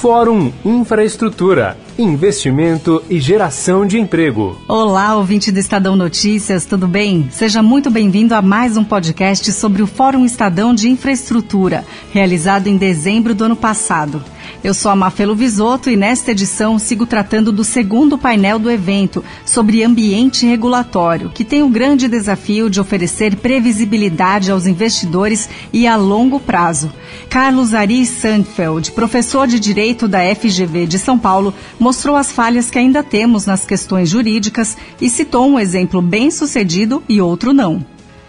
Fórum Infraestrutura, Investimento e Geração de Emprego. Olá, ouvinte do Estadão Notícias, tudo bem? Seja muito bem-vindo a mais um podcast sobre o Fórum Estadão de Infraestrutura, realizado em dezembro do ano passado. Eu sou a Mafelo Visoto e nesta edição sigo tratando do segundo painel do evento sobre ambiente regulatório, que tem o grande desafio de oferecer previsibilidade aos investidores e a longo prazo. Carlos Ari Sandfeld, professor de Direito da FGV de São Paulo, mostrou as falhas que ainda temos nas questões jurídicas e citou um exemplo bem sucedido e outro não.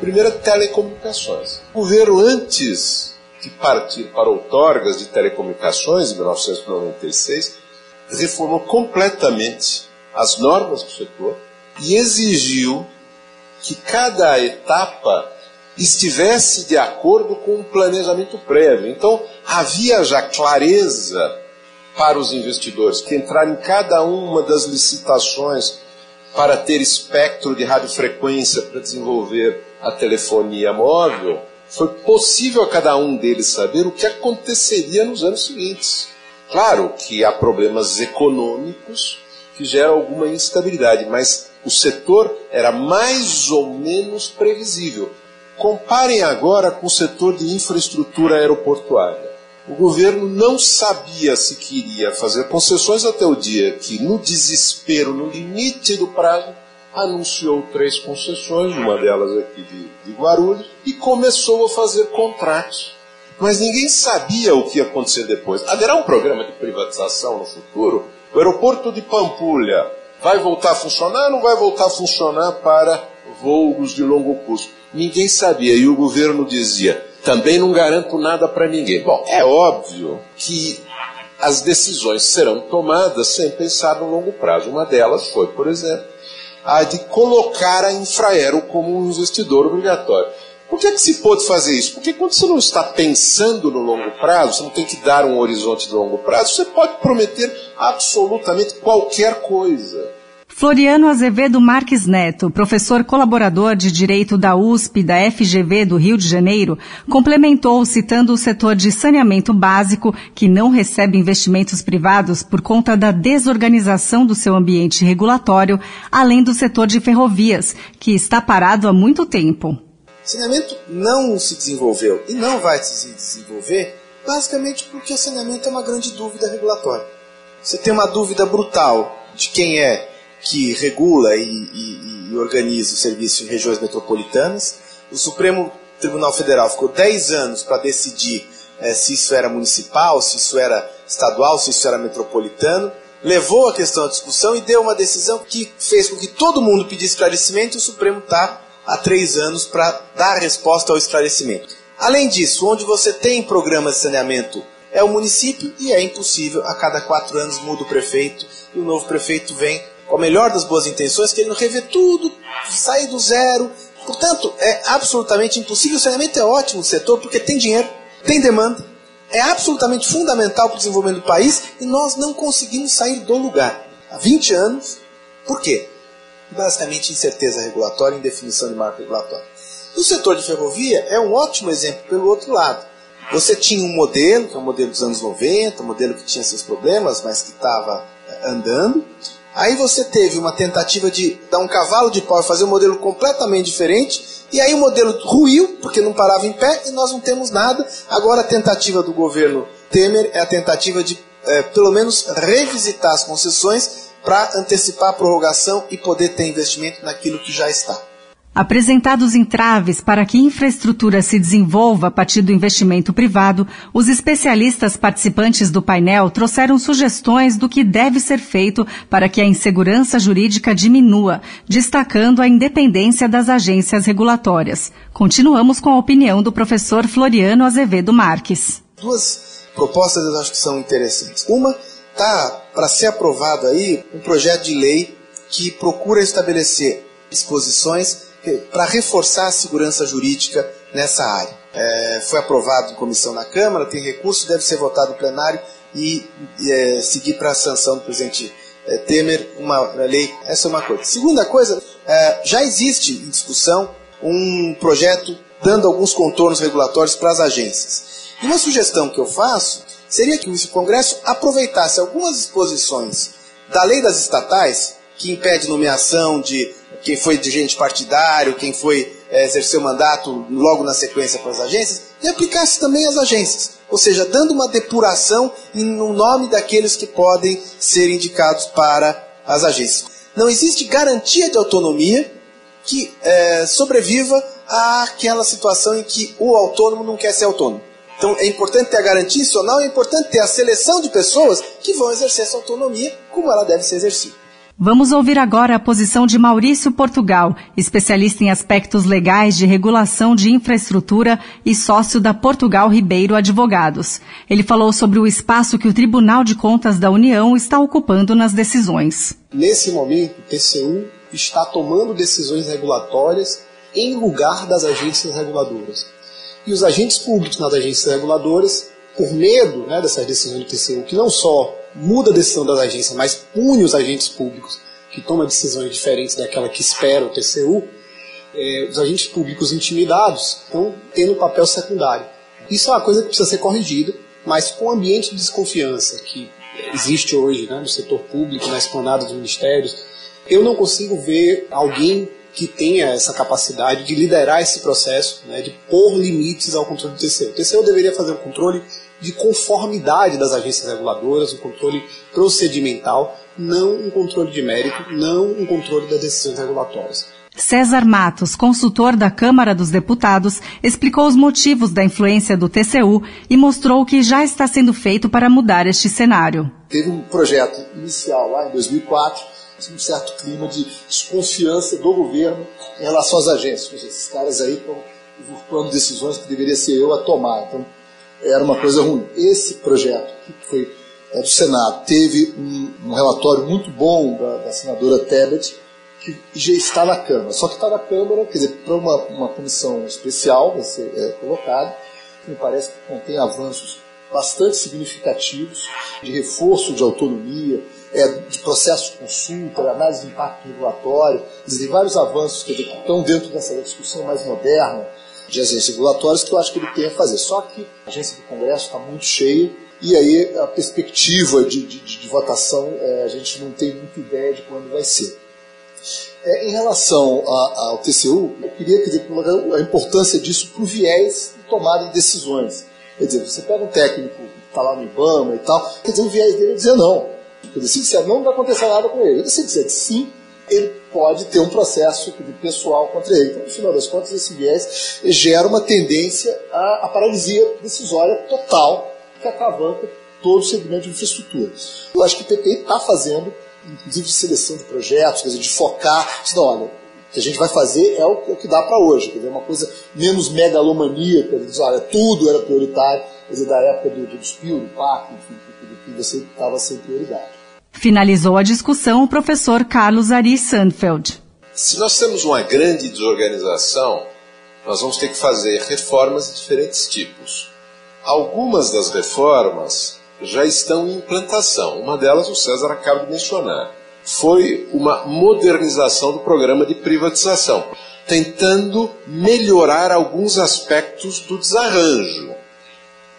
Primeiro, telecomunicações. O governo, antes de partir para outorgas de telecomunicações, em 1996, reformou completamente as normas do setor e exigiu que cada etapa estivesse de acordo com o um planejamento prévio. Então, havia já clareza para os investidores que entraram em cada uma das licitações para ter espectro de radiofrequência para desenvolver a telefonia móvel foi possível a cada um deles saber o que aconteceria nos anos seguintes. Claro que há problemas econômicos que geram alguma instabilidade, mas o setor era mais ou menos previsível. Comparem agora com o setor de infraestrutura aeroportuária. O governo não sabia se queria fazer concessões até o dia que, no desespero, no limite do prazo, anunciou três concessões, uma delas aqui de, de Guarulhos, e começou a fazer contratos. Mas ninguém sabia o que ia acontecer depois. Haverá um programa de privatização no futuro? O aeroporto de Pampulha vai voltar a funcionar ou não vai voltar a funcionar para voos de longo curso? Ninguém sabia e o governo dizia: também não garanto nada para ninguém. Bom, é óbvio que as decisões serão tomadas sem pensar no longo prazo. Uma delas foi, por exemplo, a de colocar a Infraero como um investidor obrigatório. Por que, é que se pôde fazer isso? Porque quando você não está pensando no longo prazo, você não tem que dar um horizonte de longo prazo, você pode prometer absolutamente qualquer coisa. Floriano Azevedo Marques Neto, professor colaborador de Direito da USP e da FGV do Rio de Janeiro, complementou citando o setor de saneamento básico, que não recebe investimentos privados por conta da desorganização do seu ambiente regulatório, além do setor de ferrovias, que está parado há muito tempo. Saneamento não se desenvolveu e não vai se desenvolver basicamente porque o saneamento é uma grande dúvida regulatória. Você tem uma dúvida brutal de quem é que regula e, e, e organiza o serviço em regiões metropolitanas. O Supremo Tribunal Federal ficou 10 anos para decidir é, se isso era municipal, se isso era estadual, se isso era metropolitano. Levou a questão à discussão e deu uma decisão que fez com que todo mundo pedisse esclarecimento e o Supremo está há três anos para dar resposta ao esclarecimento. Além disso, onde você tem programas de saneamento é o município e é impossível, a cada quatro anos muda o prefeito e o novo prefeito vem com a melhor das boas intenções, querendo rever tudo, sair do zero. Portanto, é absolutamente impossível. O saneamento é ótimo no setor porque tem dinheiro, tem demanda, é absolutamente fundamental para o desenvolvimento do país e nós não conseguimos sair do lugar. Há 20 anos. Por quê? Basicamente, incerteza regulatória indefinição de marco regulatório. O setor de ferrovia é um ótimo exemplo pelo outro lado. Você tinha um modelo, que é um modelo dos anos 90, um modelo que tinha seus problemas, mas que estava andando. Aí você teve uma tentativa de dar um cavalo de pau e fazer um modelo completamente diferente, e aí o modelo ruiu, porque não parava em pé, e nós não temos nada. Agora a tentativa do governo Temer é a tentativa de, é, pelo menos, revisitar as concessões para antecipar a prorrogação e poder ter investimento naquilo que já está. Apresentados entraves para que infraestrutura se desenvolva a partir do investimento privado, os especialistas participantes do painel trouxeram sugestões do que deve ser feito para que a insegurança jurídica diminua, destacando a independência das agências regulatórias. Continuamos com a opinião do professor Floriano Azevedo Marques. Duas propostas eu acho que são interessantes. Uma está para ser aprovado aí um projeto de lei que procura estabelecer disposições para reforçar a segurança jurídica nessa área. É, foi aprovado em comissão na Câmara, tem recurso, deve ser votado no plenário e, é, seguir para a sanção do presidente é, Temer uma lei. Essa é uma coisa. Segunda coisa, é, já existe em discussão um projeto dando alguns contornos regulatórios para as agências. E uma sugestão que eu faço seria que o Congresso aproveitasse algumas disposições da lei das estatais, que impede nomeação de quem foi dirigente partidário, quem foi é, exercer o mandato logo na sequência para as agências, e aplicasse também às agências. Ou seja, dando uma depuração no nome daqueles que podem ser indicados para as agências. Não existe garantia de autonomia que é, sobreviva àquela situação em que o autônomo não quer ser autônomo. Então é importante ter a garantia institucional, é importante ter a seleção de pessoas que vão exercer essa autonomia como ela deve ser exercida. Vamos ouvir agora a posição de Maurício Portugal, especialista em aspectos legais de regulação de infraestrutura e sócio da Portugal Ribeiro Advogados. Ele falou sobre o espaço que o Tribunal de Contas da União está ocupando nas decisões. Nesse momento, o TCU está tomando decisões regulatórias em lugar das agências reguladoras. E os agentes públicos nas agências reguladoras, por medo né, dessas decisões do TCU, que não só muda a decisão das agências, mas pune os agentes públicos que tomam decisões diferentes daquela que espera o TCU, é, os agentes públicos intimidados estão tendo um papel secundário. Isso é uma coisa que precisa ser corrigida, mas com o ambiente de desconfiança que existe hoje né, no setor público, na esplanada dos ministérios, eu não consigo ver alguém que tenha essa capacidade de liderar esse processo, né, de pôr limites ao controle do TCU. O TCU deveria fazer um controle de conformidade das agências reguladoras, um controle procedimental, não um controle de mérito, não um controle das decisões regulatórias. César Matos, consultor da Câmara dos Deputados, explicou os motivos da influência do TCU e mostrou o que já está sendo feito para mudar este cenário. Teve um projeto inicial lá em 2004, um certo clima de desconfiança do governo em relação às agências. Esses caras aí estão usurpando decisões que deveria ser eu a tomar. Então, era uma coisa ruim. Esse projeto, que foi é, do Senado, teve um, um relatório muito bom da, da, senadora Tebet, que já está na Câmara. Só que está na Câmara, quer dizer, para uma, uma comissão especial vai ser é, colocado, que me parece que contém avanços bastante significativos de reforço de autonomia, é, de processo de consulta, de análise de impacto regulatório, existem vários avanços que estão dentro dessa discussão mais moderna de agências regulatórias que eu acho que ele tem a fazer. Só que a agência do Congresso está muito cheia e aí a perspectiva de, de, de votação é, a gente não tem muita ideia de quando vai ser. É, em relação a, ao TCU, eu queria dizer a importância disso para o viés de tomada de decisões. Quer dizer, você pega um técnico que está lá no IBAMA e tal, quer dizer, o viés dele é dizer não. Quer dizer, se disser não, não vai acontecer nada com ele. Se disser sim, ele pode ter um processo pessoal contra ele. Então, no final das contas, esse viés gera uma tendência à, à paralisia decisória total que acavanca todo o segmento de infraestrutura. Eu acho que o PT está fazendo, inclusive de seleção de projetos, quer dizer, de focar, não, olha, o que a gente vai fazer é o, é o que dá para hoje, quer dizer, uma coisa menos megalomaníaca, dizer, olha, tudo era prioritário, quer dizer, da época do, do Spio, do PAC, enfim, que você estava sem prioridade. Finalizou a discussão o professor Carlos Ari Sandfeld. Se nós temos uma grande desorganização, nós vamos ter que fazer reformas de diferentes tipos. Algumas das reformas já estão em implantação. Uma delas o César acaba de mencionar. Foi uma modernização do programa de privatização, tentando melhorar alguns aspectos do desarranjo.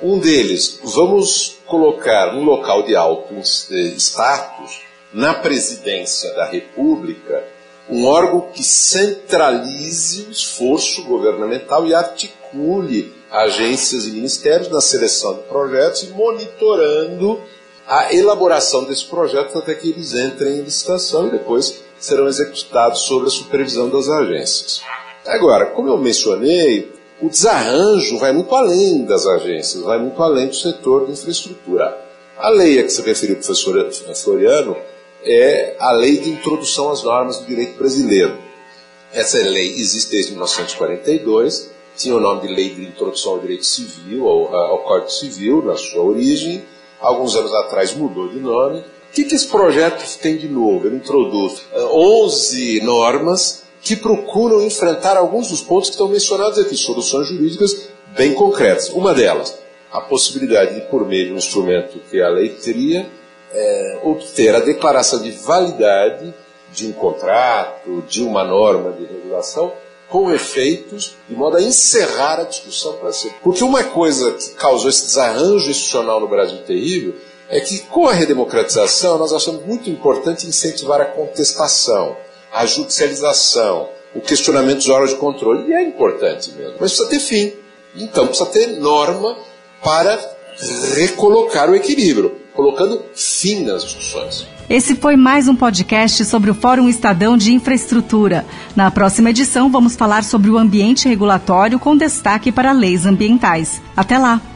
Um deles, vamos colocar no local de alto status, na presidência da República, um órgão que centralize o esforço governamental e articule agências e ministérios na seleção de projetos e monitorando a elaboração desses projetos até que eles entrem em licitação e depois serão executados sob a supervisão das agências. Agora, como eu mencionei, o desarranjo vai muito além das agências, vai muito além do setor de infraestrutura. A lei a que se referiu o professor Floriano é a lei de introdução às normas do direito brasileiro. Essa lei existe desde 1942, tinha o nome de Lei de Introdução ao Direito Civil, ao, ao Código Civil, na sua origem. Alguns anos atrás mudou de nome. O que, que esse projeto tem de novo? Ele introduz 11 normas que procuram enfrentar alguns dos pontos que estão mencionados aqui, soluções jurídicas bem concretas. Uma delas, a possibilidade de, por meio de um instrumento que a lei teria, é, obter a declaração de validade de um contrato, de uma norma de regulação, com efeitos, de modo a encerrar a discussão para sempre. Porque uma coisa que causou esse desarranjo institucional no Brasil terrível é que, com a redemocratização, nós achamos muito importante incentivar a contestação, a judicialização, o questionamento dos órgãos de controle. E é importante mesmo. Mas precisa ter fim. Então precisa ter norma para recolocar o equilíbrio, colocando fim nas discussões. Esse foi mais um podcast sobre o Fórum Estadão de Infraestrutura. Na próxima edição, vamos falar sobre o ambiente regulatório com destaque para leis ambientais. Até lá!